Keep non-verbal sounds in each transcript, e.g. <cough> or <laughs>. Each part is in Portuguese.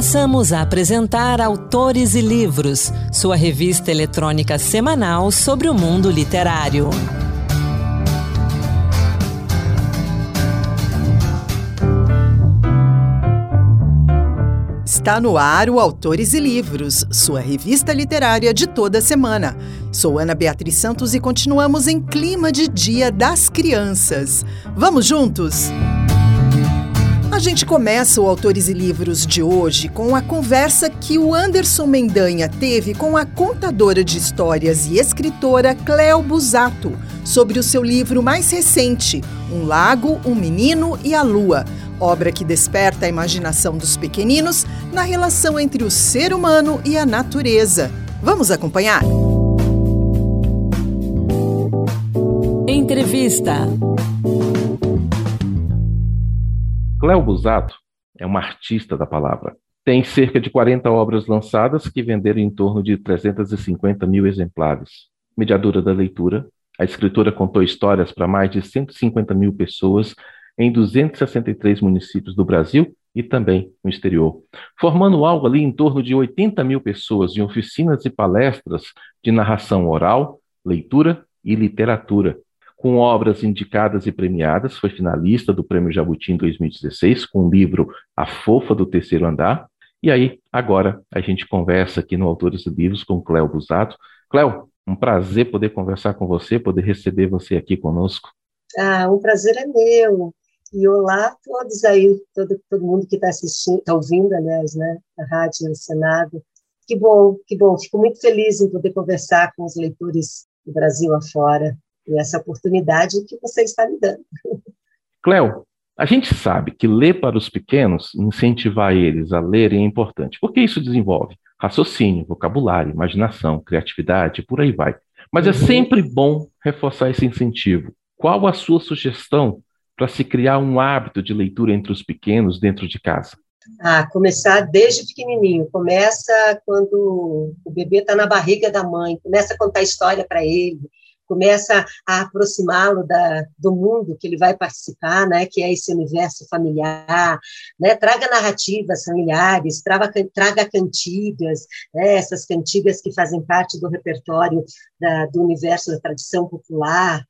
Passamos a apresentar Autores e Livros, sua revista eletrônica semanal sobre o mundo literário. Está no ar o Autores e Livros, sua revista literária de toda semana. Sou Ana Beatriz Santos e continuamos em clima de Dia das Crianças. Vamos juntos? A gente começa o Autores e Livros de hoje com a conversa que o Anderson Mendanha teve com a contadora de histórias e escritora Cleo Busato sobre o seu livro mais recente, Um Lago, um Menino e a Lua, obra que desperta a imaginação dos pequeninos na relação entre o ser humano e a natureza. Vamos acompanhar? Entrevista. Cléo Busato é uma artista da palavra. Tem cerca de 40 obras lançadas que venderam em torno de 350 mil exemplares. Mediadora da leitura, a escritora contou histórias para mais de 150 mil pessoas em 263 municípios do Brasil e também no exterior, formando algo ali em torno de 80 mil pessoas em oficinas e palestras de narração oral, leitura e literatura, com obras indicadas e premiadas, foi finalista do Prêmio Jabuti em 2016, com o livro A Fofa do Terceiro Andar. E aí, agora, a gente conversa aqui no Autores de Livros com Cléo Busato. Cléo, um prazer poder conversar com você, poder receber você aqui conosco. Ah, um prazer é meu. E olá a todos aí, todo, todo mundo que está assistindo, está ouvindo, aliás, né, a rádio Senado. Que bom, que bom. Fico muito feliz em poder conversar com os leitores do Brasil afora essa oportunidade que você está me dando. Cléo, a gente sabe que ler para os pequenos, incentivar eles a lerem é importante, porque isso desenvolve raciocínio, vocabulário, imaginação, criatividade, por aí vai. Mas é uhum. é sempre bom reforçar esse incentivo. Qual a sua sugestão para se criar um hábito de leitura entre os pequenos dentro de casa? Ah, começar desde pequenininho. Começa quando o bebê está na barriga da mãe. Começa a contar história para ele começa a aproximá-lo do mundo que ele vai participar, né, que é esse universo familiar, né, traga narrativas familiares, traga, traga cantigas, né, essas cantigas que fazem parte do repertório da, do universo da tradição popular,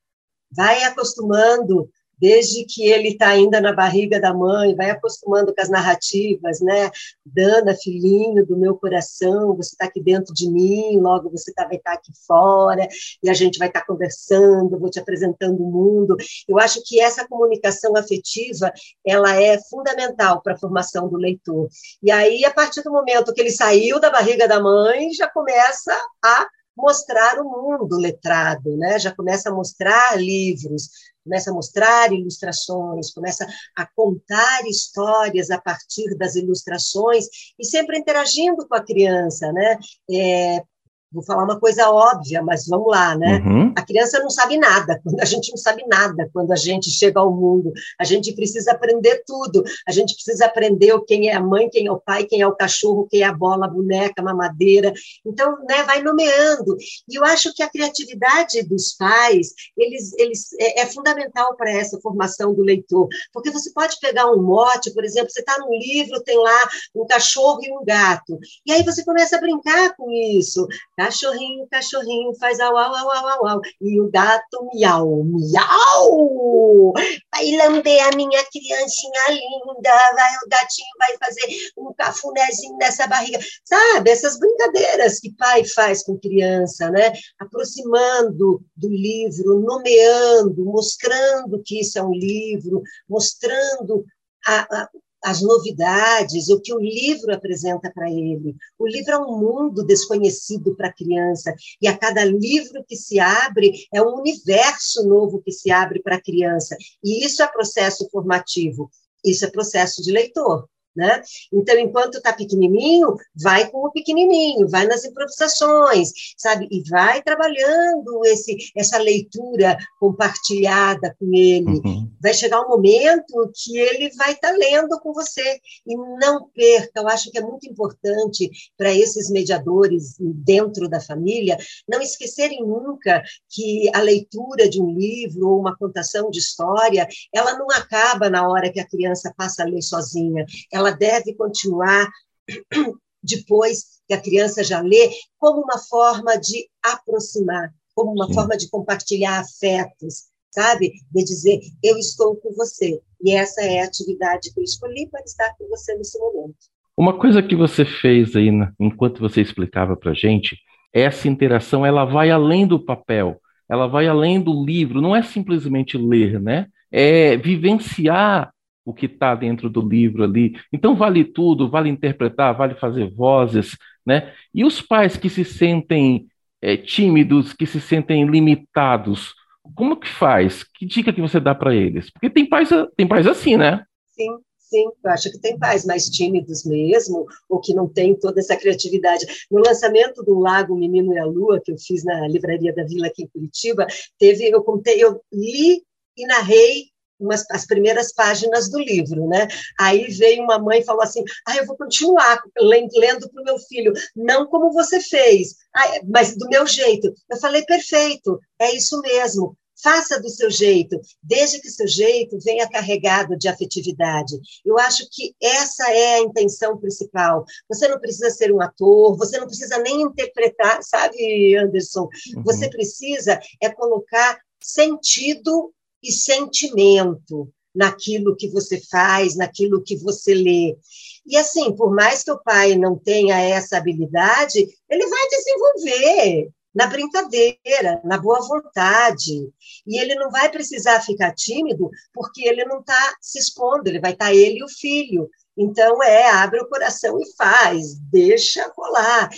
vai acostumando desde que ele está ainda na barriga da mãe, vai acostumando com as narrativas, né? Dana, filhinho do meu coração, você está aqui dentro de mim, logo você tá, vai estar tá aqui fora, e a gente vai estar tá conversando, vou te apresentando o mundo. Eu acho que essa comunicação afetiva, ela é fundamental para a formação do leitor. E aí, a partir do momento que ele saiu da barriga da mãe, já começa a mostrar o mundo letrado, né? Já começa a mostrar livros, começa a mostrar ilustrações, começa a contar histórias a partir das ilustrações e sempre interagindo com a criança, né? É, Vou falar uma coisa óbvia, mas vamos lá, né? Uhum. A criança não sabe nada, a gente não sabe nada quando a gente chega ao mundo. A gente precisa aprender tudo. A gente precisa aprender quem é a mãe, quem é o pai, quem é o cachorro, quem é a bola, a boneca, a mamadeira. Então, né, vai nomeando. E eu acho que a criatividade dos pais, eles, eles é, é fundamental para essa formação do leitor, porque você pode pegar um mote, por exemplo, você está num livro, tem lá um cachorro e um gato, e aí você começa a brincar com isso Cachorrinho, cachorrinho faz au, au, au, au, au. E o gato miau, miau. Vai lamber a minha criancinha linda. Vai, o gatinho vai fazer um cafunézinho nessa barriga. Sabe, essas brincadeiras que pai faz com criança, né? Aproximando do livro, nomeando, mostrando que isso é um livro, mostrando a, a, as novidades, o que o livro apresenta para ele. O livro é um mundo desconhecido para a criança, e a cada livro que se abre, é um universo novo que se abre para a criança. E isso é processo formativo, isso é processo de leitor. Né? Então, enquanto está pequenininho, vai com o pequenininho, vai nas improvisações, sabe? E vai trabalhando esse, essa leitura compartilhada com ele. Uhum. Vai chegar um momento que ele vai estar tá lendo com você. E não perca, eu acho que é muito importante para esses mediadores dentro da família não esquecerem nunca que a leitura de um livro ou uma contação de história, ela não acaba na hora que a criança passa a ler sozinha. Ela ela deve continuar <clears throat> depois que a criança já lê, como uma forma de aproximar, como uma Sim. forma de compartilhar afetos, sabe? De dizer, eu estou com você. E essa é a atividade que eu escolhi para estar com você nesse momento. Uma coisa que você fez aí, enquanto você explicava para a gente, essa interação, ela vai além do papel, ela vai além do livro, não é simplesmente ler, né? É vivenciar o que está dentro do livro ali. Então vale tudo, vale interpretar, vale fazer vozes, né? E os pais que se sentem é, tímidos, que se sentem limitados, como que faz? Que dica que você dá para eles? Porque tem pais, tem pais assim, né? Sim, sim. Eu acho que tem pais mais tímidos mesmo, ou que não têm toda essa criatividade. No lançamento do Lago Menino e a Lua, que eu fiz na Livraria da Vila aqui em Curitiba, teve, eu contei, eu li e narrei umas, as primeiras páginas do livro, né? Aí veio uma mãe e falou assim: ah, eu vou continuar lendo para o meu filho, não como você fez, mas do meu jeito. Eu falei: perfeito, é isso mesmo. Faça do seu jeito, desde que seu jeito venha carregado de afetividade. Eu acho que essa é a intenção principal. Você não precisa ser um ator, você não precisa nem interpretar, sabe, Anderson? Uhum. Você precisa é colocar sentido e sentimento naquilo que você faz, naquilo que você lê. E assim, por mais que o pai não tenha essa habilidade, ele vai desenvolver na brincadeira, na boa vontade. E ele não vai precisar ficar tímido, porque ele não está se expondo, ele vai estar tá ele e o filho. Então, é, abre o coração e faz, deixa rolar.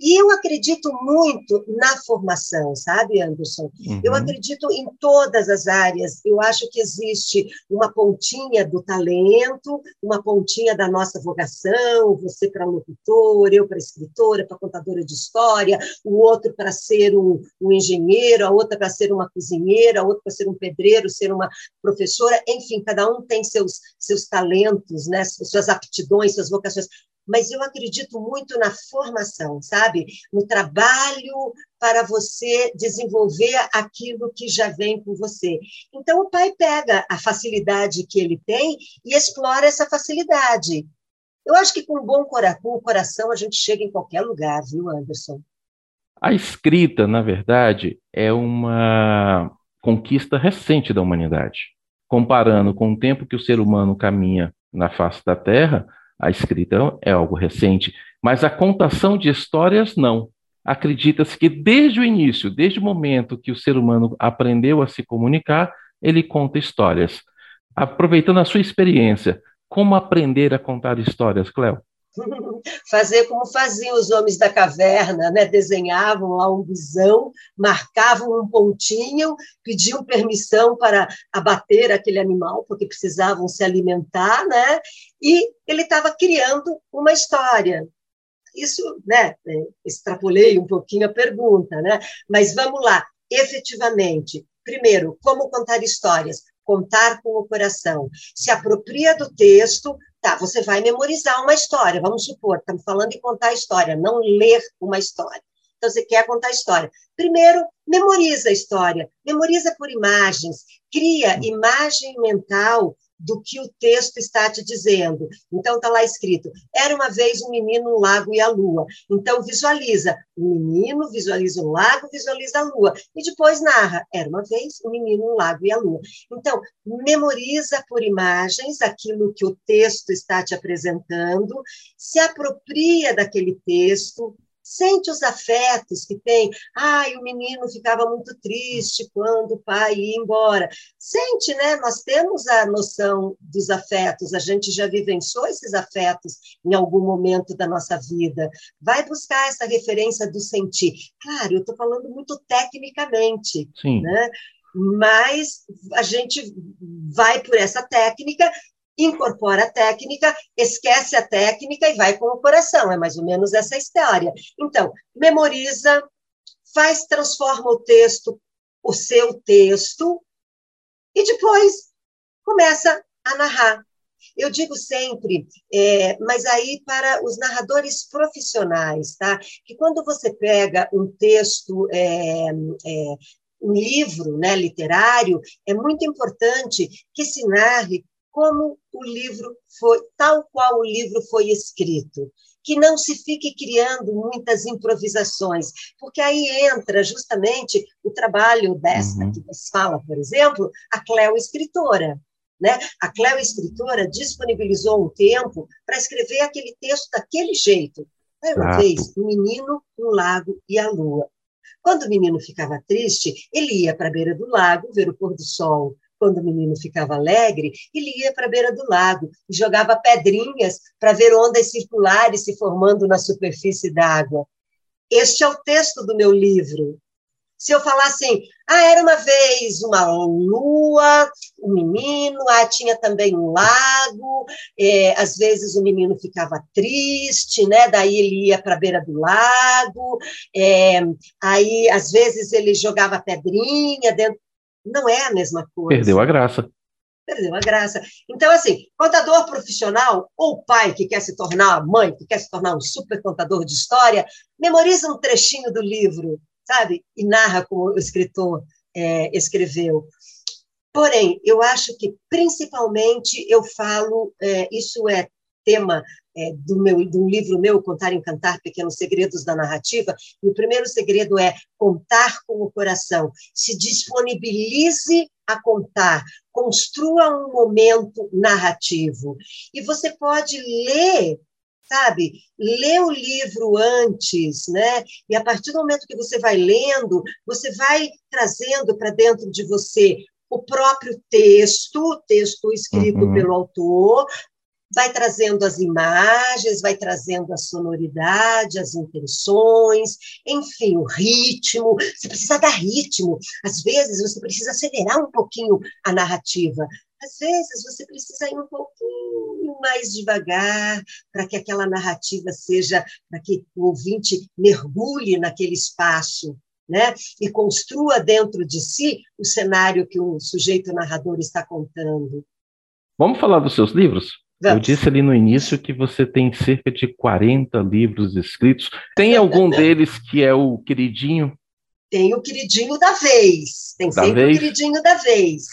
E eu acredito muito na formação, sabe, Anderson? Uhum. Eu acredito em todas as áreas. Eu acho que existe uma pontinha do talento, uma pontinha da nossa vocação, você para locutor, eu para escritora, para contadora de história, o outro para ser um, um engenheiro, a outra para ser uma cozinheira, a outra para ser um pedreiro, ser uma professora. Enfim, cada um tem seus, seus talentos, né? suas aptidões, suas vocações mas eu acredito muito na formação, sabe? No trabalho para você desenvolver aquilo que já vem com você. Então, o pai pega a facilidade que ele tem e explora essa facilidade. Eu acho que com um bom coração a gente chega em qualquer lugar, viu, Anderson? A escrita, na verdade, é uma conquista recente da humanidade. Comparando com o tempo que o ser humano caminha na face da Terra, a escrita é algo recente, mas a contação de histórias não. Acredita-se que desde o início, desde o momento que o ser humano aprendeu a se comunicar, ele conta histórias. Aproveitando a sua experiência, como aprender a contar histórias, Cléo? Fazer como faziam os homens da caverna, né? desenhavam lá um visão, marcavam um pontinho, pediam permissão para abater aquele animal, porque precisavam se alimentar, né? e ele estava criando uma história. Isso, né, é, extrapolei um pouquinho a pergunta, né? mas vamos lá, efetivamente, primeiro, como contar histórias? Contar com o coração. Se apropria do texto, Tá, você vai memorizar uma história, vamos supor, estamos falando em contar história, não ler uma história. Então, você quer contar a história. Primeiro, memoriza a história, memoriza por imagens, cria imagem mental do que o texto está te dizendo. Então, está lá escrito: era uma vez um menino, um lago e a lua. Então, visualiza o menino, visualiza o lago, visualiza a lua. E depois narra: era uma vez um menino, um lago e a lua. Então, memoriza por imagens aquilo que o texto está te apresentando, se apropria daquele texto, sente os afetos que tem. Ai, o menino ficava muito triste quando o pai ia embora. Sente, né? Nós temos a noção dos afetos, a gente já vivenciou esses afetos em algum momento da nossa vida. Vai buscar essa referência do sentir. Claro, eu estou falando muito tecnicamente, Sim. né? Mas a gente vai por essa técnica incorpora a técnica, esquece a técnica e vai com o coração. É mais ou menos essa história. Então, memoriza, faz, transforma o texto, o seu texto, e depois começa a narrar. Eu digo sempre, é, mas aí para os narradores profissionais, tá? Que quando você pega um texto, é, é, um livro né, literário, é muito importante que se narre como o livro foi, tal qual o livro foi escrito que não se fique criando muitas improvisações, porque aí entra justamente o trabalho desta uhum. que você fala, por exemplo, a Cleo escritora. Né? A Cleo escritora disponibilizou um tempo para escrever aquele texto daquele jeito. Aí uma vez, o um menino, um lago e a lua. Quando o menino ficava triste, ele ia para a beira do lago ver o pôr do sol. Quando o menino ficava alegre, ele ia para a beira do lago e jogava pedrinhas para ver ondas circulares se formando na superfície d'água. Este é o texto do meu livro. Se eu falar assim, ah, era uma vez uma lua, um menino, ah, tinha também um lago, é, às vezes o menino ficava triste, né? daí ele ia para a beira do lago, é, aí às vezes ele jogava pedrinha dentro não é a mesma coisa. Perdeu a graça. Perdeu a graça. Então, assim, contador profissional ou pai que quer se tornar mãe, que quer se tornar um super contador de história, memoriza um trechinho do livro, sabe? E narra como o escritor é, escreveu. Porém, eu acho que, principalmente, eu falo, é, isso é tema é, do meu do livro meu Contar e Encantar Pequenos Segredos da Narrativa e o primeiro segredo é contar com o coração. Se disponibilize a contar construa um momento narrativo. E você pode ler sabe ler o livro antes né? E a partir do momento que você vai lendo você vai trazendo para dentro de você o próprio texto, texto escrito uhum. pelo autor, vai trazendo as imagens, vai trazendo a sonoridade, as intenções, enfim, o ritmo. Você precisa dar ritmo. Às vezes você precisa acelerar um pouquinho a narrativa. Às vezes você precisa ir um pouquinho mais devagar para que aquela narrativa seja, para que o ouvinte mergulhe naquele espaço. Né? E construa dentro de si o cenário que o sujeito narrador está contando. Vamos falar dos seus livros? Vamos. Eu disse ali no início que você tem cerca de 40 livros escritos. Tem algum deles que é o queridinho? Tem o queridinho da vez. Tem da sempre vez? o queridinho da vez.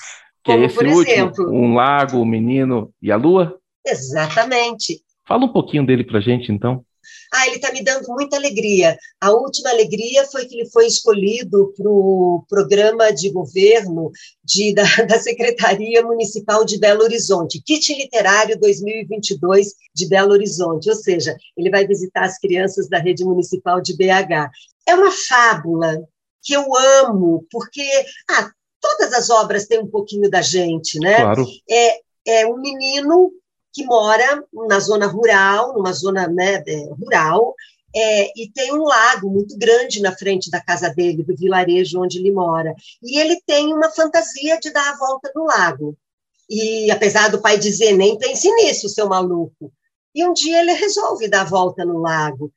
Que é Como, é esse por último, exemplo, Um Lago, o um Menino e a Lua? Exatamente. Fala um pouquinho dele para gente, então. Ah, ele está me dando muita alegria. A última alegria foi que ele foi escolhido para o programa de governo de, da, <laughs> da, Secretaria Municipal de Belo Horizonte, Kit Literário 2022 de Belo Horizonte, ou seja, ele vai visitar as crianças da rede municipal de BH. É uma fábula que eu amo, porque ah, todas as obras têm um pouquinho da gente, né? Claro. É, é um menino que mora na zona rural, numa zona né, é, rural, é, e tem um lago muito grande na frente da casa dele, do vilarejo onde ele mora. E ele tem uma fantasia de dar a volta no lago. E apesar do pai dizer, nem pense nisso, seu maluco. E um dia ele resolve dar a volta no lago.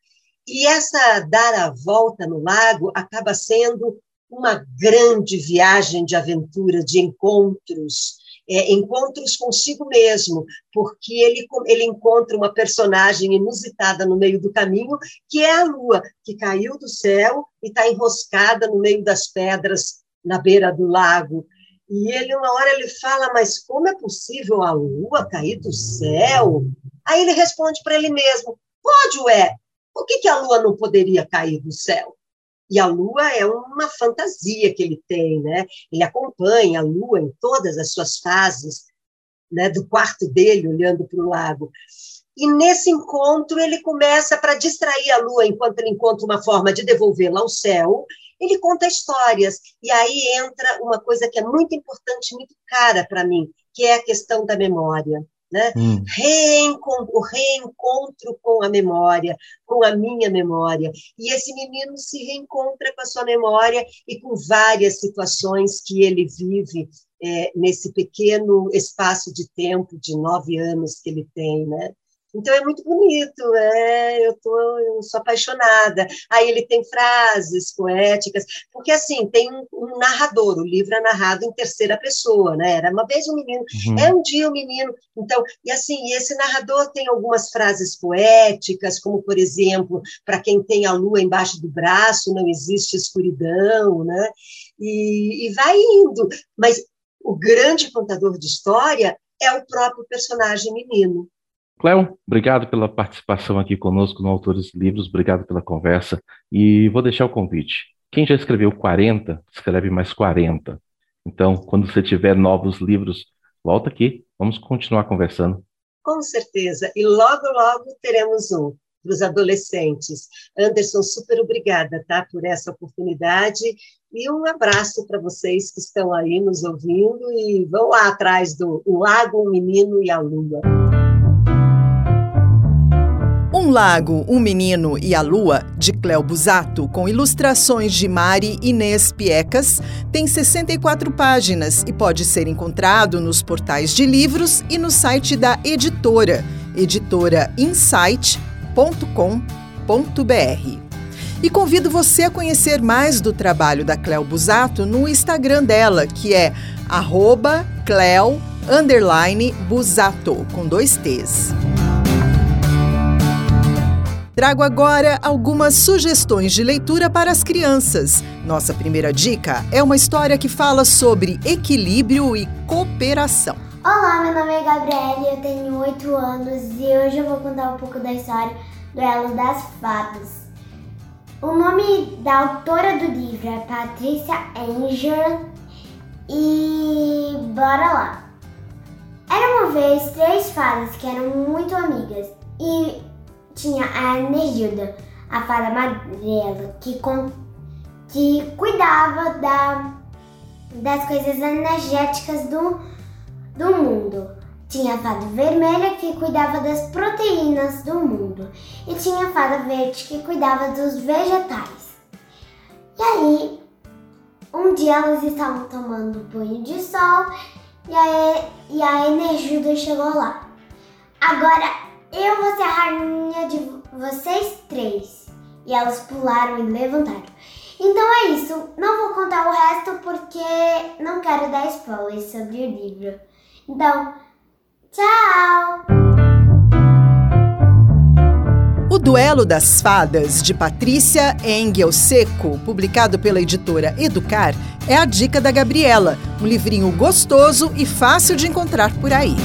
E essa dar a volta no lago acaba sendo uma grande viagem de aventura, de encontros, é, encontros consigo mesmo, porque ele, ele encontra uma personagem inusitada no meio do caminho, que é a lua, que caiu do céu e está enroscada no meio das pedras na beira do lago. E ele, uma hora, ele fala, mas como é possível a lua cair do céu? Aí ele responde para ele mesmo, pode, ué, por que, que a lua não poderia cair do céu? E a Lua é uma fantasia que ele tem, né? Ele acompanha a Lua em todas as suas fases, né? Do quarto dele, olhando para o lago. E nesse encontro ele começa para distrair a Lua, enquanto ele encontra uma forma de devolvê-la ao céu. Ele conta histórias e aí entra uma coisa que é muito importante, muito cara para mim, que é a questão da memória né? Hum. Reencontro, o reencontro com a memória, com a minha memória. E esse menino se reencontra com a sua memória e com várias situações que ele vive é, nesse pequeno espaço de tempo de nove anos que ele tem, né? Então é muito bonito, é, eu, tô, eu sou apaixonada. Aí ele tem frases poéticas, porque assim, tem um, um, narrador, o livro é narrado em terceira pessoa, né? Era uma vez um menino, uhum. é um dia um menino. Então, e assim, esse narrador tem algumas frases poéticas, como por exemplo, para quem tem a lua embaixo do braço, não existe escuridão, né? E, e vai indo. Mas o grande contador de história é o próprio personagem menino. Cléo, obrigado pela participação aqui conosco no Autores Livros, obrigado pela conversa e vou deixar o convite. Quem já escreveu 40, escreve mais 40. Então, quando você tiver novos livros, volta aqui, vamos continuar conversando. Com certeza, e logo, logo teremos um para os adolescentes. Anderson, super obrigada, tá, por essa oportunidade e um abraço para vocês que estão aí nos ouvindo e vão lá atrás do Lago, o Menino e a Lua. Um Lago, um Menino e a Lua, de Cléo Busato, com ilustrações de Mari Inês Piecas, tem 64 páginas e pode ser encontrado nos portais de livros e no site da editora, editorainsight.com cleo.com.br. E convido você a conhecer mais do trabalho da Cleo Busato no Instagram dela, que é Cleo Busato, com dois T's. Trago agora algumas sugestões de leitura para as crianças. Nossa primeira dica é uma história que fala sobre equilíbrio e cooperação. Olá, meu nome é Gabriela, eu tenho 8 anos e hoje eu vou contar um pouco da história do Elo das Fadas. O nome da autora do livro é Patrícia Angel e bora lá. Era uma vez três fadas que eram muito amigas e tinha a Energilda, a fada amarela, que, com, que cuidava da, das coisas energéticas do do mundo. Tinha a fada vermelha que cuidava das proteínas do mundo e tinha a fada verde que cuidava dos vegetais. E aí, um dia elas estavam tomando banho de sol e a, e a Energiuda chegou lá. Agora eu vou ser a rainha de vocês três. E elas pularam e levantaram. Então é isso. Não vou contar o resto porque não quero dar spoilers sobre o livro. Então, tchau! O Duelo das Fadas, de Patrícia Engel Seco, publicado pela editora Educar, é a dica da Gabriela, um livrinho gostoso e fácil de encontrar por aí.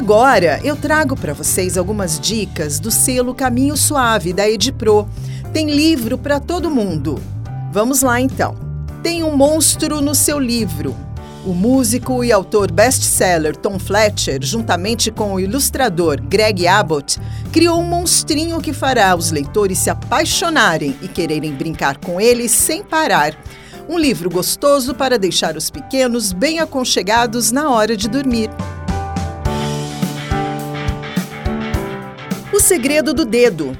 Agora eu trago para vocês algumas dicas do selo Caminho Suave da Edipro. Tem livro para todo mundo. Vamos lá então. Tem um monstro no seu livro. O músico e autor best-seller Tom Fletcher, juntamente com o ilustrador Greg Abbott, criou um monstrinho que fará os leitores se apaixonarem e quererem brincar com ele sem parar. Um livro gostoso para deixar os pequenos bem aconchegados na hora de dormir. O segredo do dedo.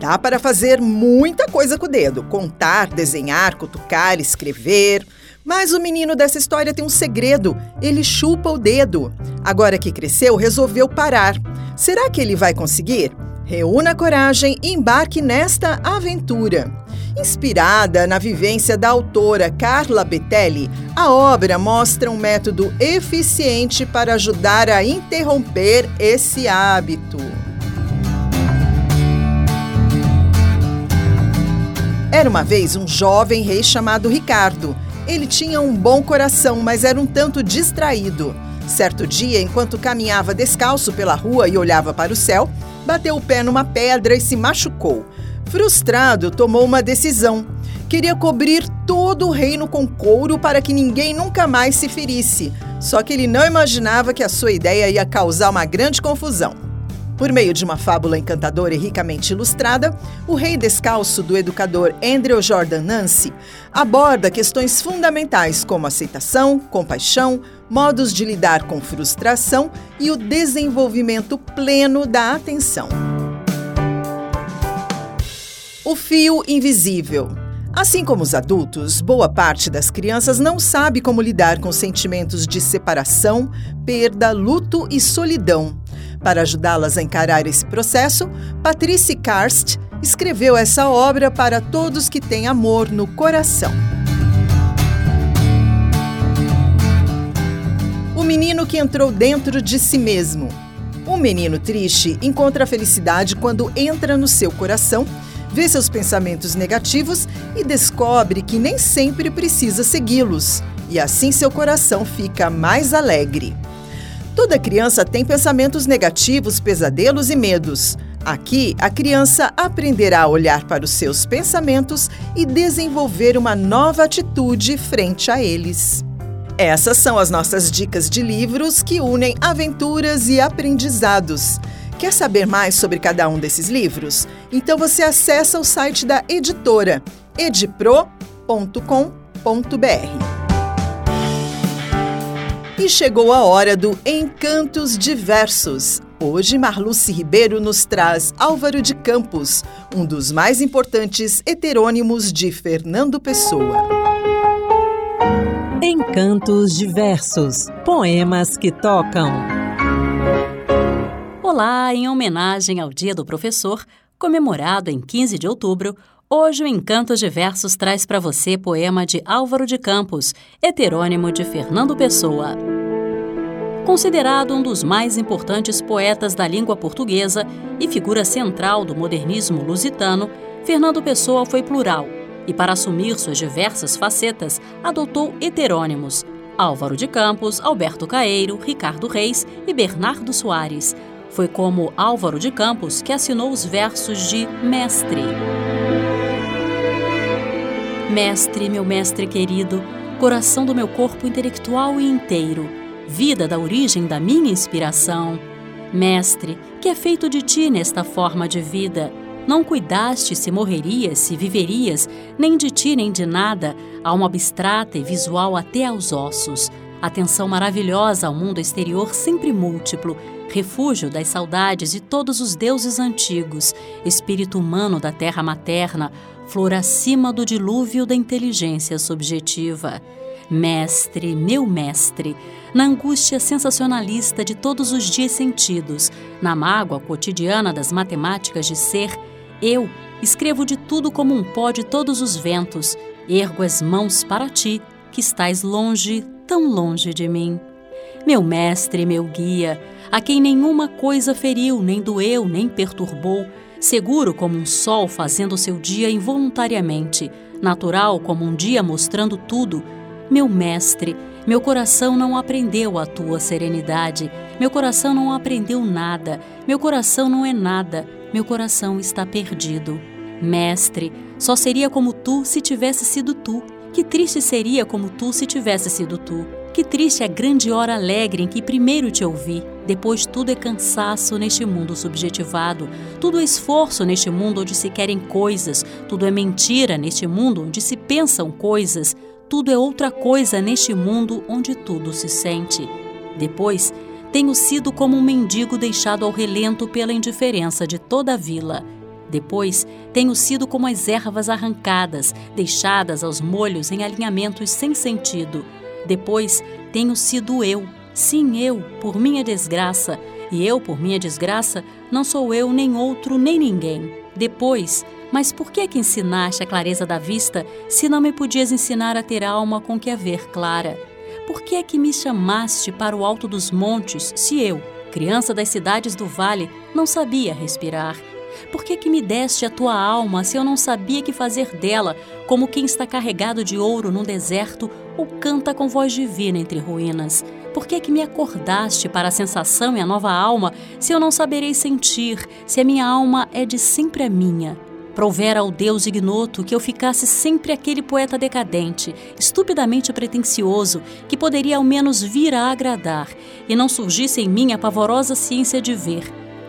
Dá para fazer muita coisa com o dedo: contar, desenhar, cutucar, escrever. Mas o menino dessa história tem um segredo: ele chupa o dedo. Agora que cresceu, resolveu parar. Será que ele vai conseguir? Reúna coragem e embarque nesta aventura. Inspirada na vivência da autora Carla Betelli, a obra mostra um método eficiente para ajudar a interromper esse hábito. Era uma vez um jovem rei chamado Ricardo. Ele tinha um bom coração, mas era um tanto distraído. Certo dia, enquanto caminhava descalço pela rua e olhava para o céu, bateu o pé numa pedra e se machucou. Frustrado, tomou uma decisão. Queria cobrir todo o reino com couro para que ninguém nunca mais se ferisse. Só que ele não imaginava que a sua ideia ia causar uma grande confusão. Por meio de uma fábula encantadora e ricamente ilustrada, O Rei Descalço, do educador Andrew Jordan Nancy, aborda questões fundamentais como aceitação, compaixão, modos de lidar com frustração e o desenvolvimento pleno da atenção. O fio invisível. Assim como os adultos, boa parte das crianças não sabe como lidar com sentimentos de separação, perda, luto e solidão. Para ajudá-las a encarar esse processo, Patrice Karst escreveu essa obra para todos que têm amor no coração. O menino que entrou dentro de si mesmo. Um menino triste encontra a felicidade quando entra no seu coração, vê seus pensamentos negativos e descobre que nem sempre precisa segui-los. e assim seu coração fica mais alegre. Toda criança tem pensamentos negativos, pesadelos e medos. Aqui, a criança aprenderá a olhar para os seus pensamentos e desenvolver uma nova atitude frente a eles. Essas são as nossas dicas de livros que unem aventuras e aprendizados. Quer saber mais sobre cada um desses livros? Então você acessa o site da editora edipro.com.br. E chegou a hora do Encantos Diversos. Hoje, Marluce Ribeiro nos traz Álvaro de Campos, um dos mais importantes heterônimos de Fernando Pessoa. Encantos Diversos Poemas que tocam. Olá, em homenagem ao Dia do Professor, comemorado em 15 de outubro, Hoje o Encantos Diversos traz para você poema de Álvaro de Campos, heterônimo de Fernando Pessoa. Considerado um dos mais importantes poetas da língua portuguesa e figura central do modernismo lusitano, Fernando Pessoa foi plural e, para assumir suas diversas facetas, adotou heterônimos: Álvaro de Campos, Alberto Caeiro, Ricardo Reis e Bernardo Soares. Foi como Álvaro de Campos que assinou os versos de Mestre. Mestre, meu mestre querido, coração do meu corpo intelectual e inteiro, vida da origem da minha inspiração. Mestre, que é feito de ti nesta forma de vida? Não cuidaste se morrerias, se viverias, nem de ti nem de nada, alma abstrata e visual até aos ossos. Atenção maravilhosa ao mundo exterior sempre múltiplo, refúgio das saudades de todos os deuses antigos, espírito humano da terra materna, flor acima do dilúvio da inteligência subjetiva. Mestre, meu mestre, na angústia sensacionalista de todos os dias sentidos, na mágoa cotidiana das matemáticas de ser, eu escrevo de tudo como um pó de todos os ventos, ergo as mãos para ti, que estás longe, tão longe de mim. Meu mestre, meu guia, a quem nenhuma coisa feriu, nem doeu, nem perturbou, seguro como um sol fazendo seu dia involuntariamente, natural como um dia mostrando tudo. Meu mestre, meu coração não aprendeu a tua serenidade, meu coração não aprendeu nada, meu coração não é nada, meu coração está perdido. Mestre, só seria como tu se tivesse sido tu. Que triste seria como tu se tivesse sido tu. Que triste a grande hora alegre em que primeiro te ouvi, depois tudo é cansaço neste mundo subjetivado, tudo é esforço neste mundo onde se querem coisas, tudo é mentira neste mundo onde se pensam coisas, tudo é outra coisa neste mundo onde tudo se sente. Depois, tenho sido como um mendigo deixado ao relento pela indiferença de toda a vila. Depois, tenho sido como as ervas arrancadas, deixadas aos molhos em alinhamentos sem sentido depois tenho sido eu, sim eu, por minha desgraça, e eu, por minha desgraça, não sou eu nem outro nem ninguém. Depois, mas por que que ensinaste a clareza da vista se não me podias ensinar a ter alma com que a ver clara? Por que que me chamaste para o alto dos montes se eu, criança das cidades do vale, não sabia respirar? Por que que me deste a tua alma se eu não sabia que fazer dela, como quem está carregado de ouro num deserto ou canta com voz divina entre ruínas? Por que que me acordaste para a sensação e a nova alma, se eu não saberei sentir, se a minha alma é de sempre a minha? Provera ao Deus ignoto que eu ficasse sempre aquele poeta decadente, estupidamente pretensioso, que poderia ao menos vir a agradar, e não surgisse em mim a pavorosa ciência de ver.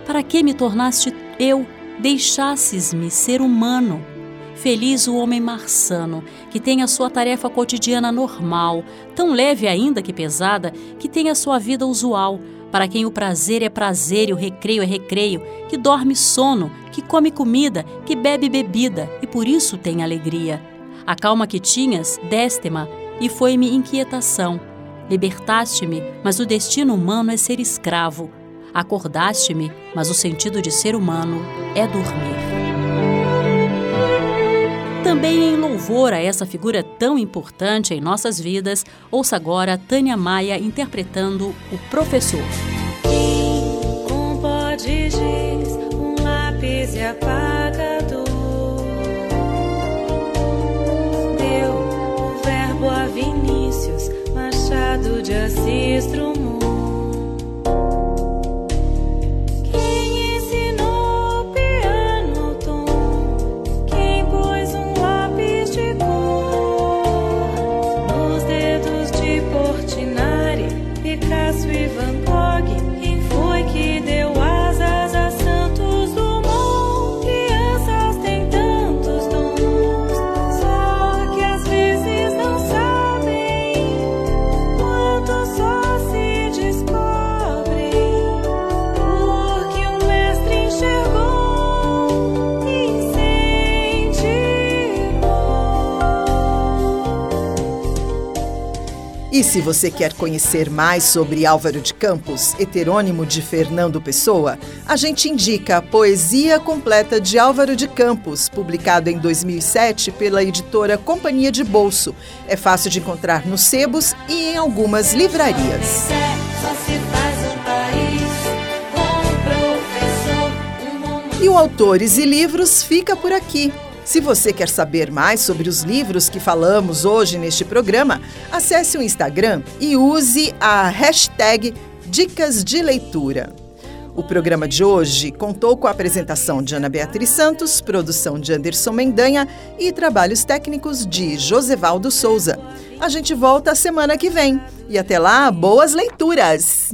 Para que me tornaste eu, deixasses-me ser humano? Feliz o homem marçano, que tem a sua tarefa cotidiana normal, tão leve ainda que pesada, que tem a sua vida usual, para quem o prazer é prazer e o recreio é recreio, que dorme sono, que come comida, que bebe bebida e por isso tem alegria. A calma que tinhas, deste-ma, e foi-me inquietação. Libertaste-me, mas o destino humano é ser escravo. Acordaste-me, mas o sentido de ser humano é dormir. Também em louvor a essa figura tão importante em nossas vidas, ouça agora Tânia Maia interpretando o professor. De giz, um lápis e apagador. O verbo a Vinícius E se você quer conhecer mais sobre Álvaro de Campos, heterônimo de Fernando Pessoa, a gente indica a Poesia Completa de Álvaro de Campos, publicado em 2007 pela editora Companhia de Bolso. É fácil de encontrar nos sebos e em algumas livrarias. E o Autores e Livros fica por aqui. Se você quer saber mais sobre os livros que falamos hoje neste programa, acesse o Instagram e use a hashtag Dicas de Leitura. O programa de hoje contou com a apresentação de Ana Beatriz Santos, produção de Anderson Mendanha e trabalhos técnicos de Josevaldo Souza. A gente volta semana que vem. E até lá, boas leituras!